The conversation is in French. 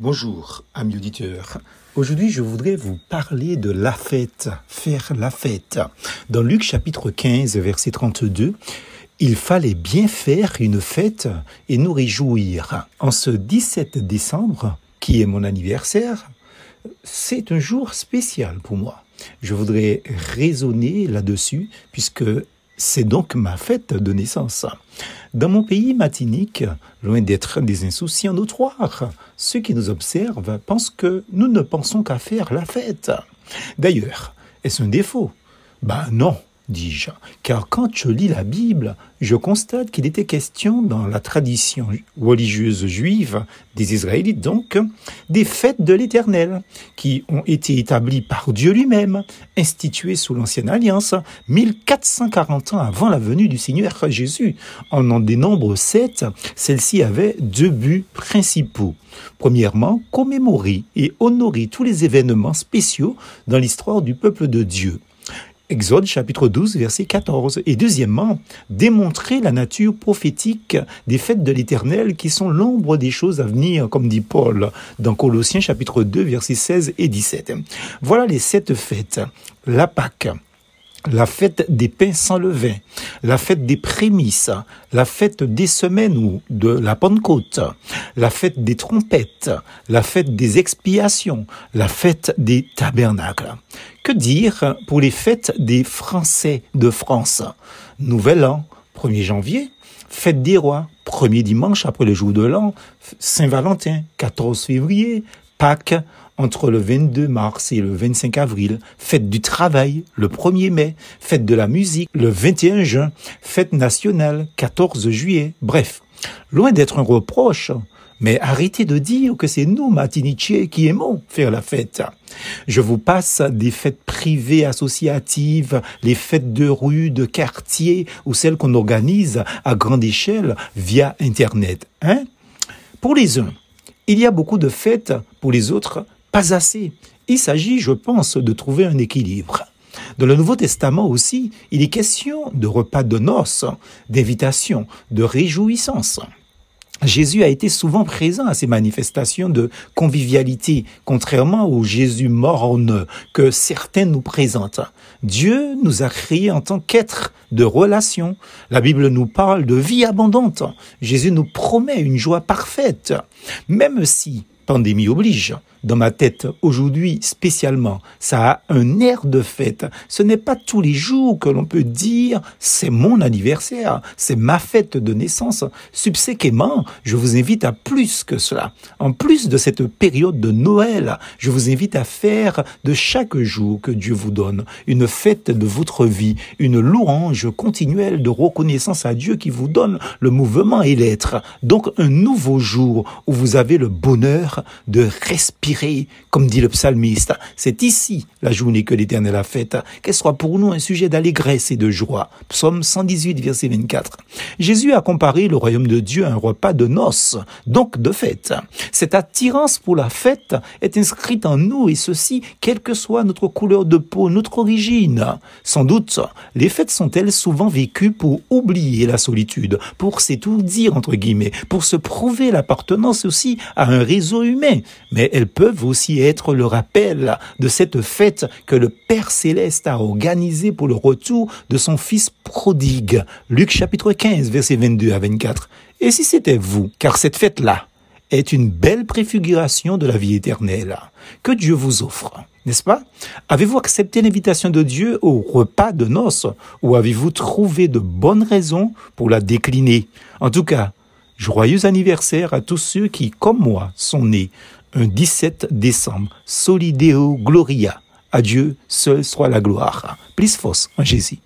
Bonjour, amis auditeurs. Aujourd'hui, je voudrais vous parler de la fête, faire la fête. Dans Luc chapitre 15, verset 32, il fallait bien faire une fête et nous réjouir. En ce 17 décembre, qui est mon anniversaire, c'est un jour spécial pour moi. Je voudrais raisonner là-dessus puisque c'est donc ma fête de naissance. Dans mon pays matinique, loin d'être des insouciants notoires, ceux qui nous observent pensent que nous ne pensons qu'à faire la fête. D'ailleurs, est-ce un défaut? Ben non dis-je, car quand je lis la Bible, je constate qu'il était question dans la tradition religieuse juive des Israélites, donc, des fêtes de l'Éternel, qui ont été établies par Dieu lui-même, instituées sous l'Ancienne Alliance, 1440 ans avant la venue du Seigneur Jésus. En en dénombre sept, celles-ci avaient deux buts principaux. Premièrement, commémorer et honorer tous les événements spéciaux dans l'histoire du peuple de Dieu. Exode chapitre 12, verset 14. Et deuxièmement, démontrer la nature prophétique des fêtes de l'Éternel qui sont l'ombre des choses à venir, comme dit Paul dans Colossiens chapitre 2, verset 16 et 17. Voilà les sept fêtes. La Pâque, la fête des pains sans levain, la fête des prémices, la fête des semaines ou de la Pentecôte, la fête des trompettes, la fête des expiations, la fête des tabernacles. Que dire pour les fêtes des Français de France? Nouvel An, 1er janvier, fête des rois, premier dimanche après le jour de l'an, Saint-Valentin, 14 février, Pâques, entre le 22 mars et le 25 avril, fête du travail le 1er mai, fête de la musique le 21 juin, fête nationale 14 juillet. Bref, loin d'être un reproche, mais arrêtez de dire que c'est nous, Martiniquais, qui aimons faire la fête. Je vous passe des fêtes privées associatives, les fêtes de rue, de quartier, ou celles qu'on organise à grande échelle via Internet. Hein? Pour les uns, il y a beaucoup de fêtes, pour les autres, pas assez. Il s'agit, je pense, de trouver un équilibre. Dans le Nouveau Testament aussi, il est question de repas de noces, d'invitation, de réjouissance. Jésus a été souvent présent à ces manifestations de convivialité, contrairement au Jésus morne que certains nous présentent. Dieu nous a créés en tant qu'êtres de relation. La Bible nous parle de vie abondante. Jésus nous promet une joie parfaite. Même si pandémie oblige. Dans ma tête, aujourd'hui spécialement, ça a un air de fête. Ce n'est pas tous les jours que l'on peut dire c'est mon anniversaire, c'est ma fête de naissance. Subséquemment, je vous invite à plus que cela. En plus de cette période de Noël, je vous invite à faire de chaque jour que Dieu vous donne une fête de votre vie, une louange continuelle de reconnaissance à Dieu qui vous donne le mouvement et l'être. Donc un nouveau jour où vous avez le bonheur de respirer, comme dit le psalmiste. C'est ici la journée que l'Éternel a faite. Qu'elle soit pour nous un sujet d'allégresse et de joie. Psaume 118, verset 24. Jésus a comparé le royaume de Dieu à un repas de noces, donc de fête. Cette attirance pour la fête est inscrite en nous et ceci, quelle que soit notre couleur de peau, notre origine. Sans doute, les fêtes sont-elles souvent vécues pour oublier la solitude, pour s'étourdir entre guillemets, pour se prouver l'appartenance aussi à un réseau humain, mais elles peuvent aussi être le rappel de cette fête que le Père céleste a organisée pour le retour de son Fils prodigue. Luc chapitre 15, versets 22 à 24. Et si c'était vous, car cette fête-là est une belle préfiguration de la vie éternelle que Dieu vous offre, n'est-ce pas? Avez-vous accepté l'invitation de Dieu au repas de noces ou avez-vous trouvé de bonnes raisons pour la décliner? En tout cas, Joyeux anniversaire à tous ceux qui, comme moi, sont nés un 17 décembre. Solideo Gloria. Adieu, seul soit la gloire. Plus force en Jésus.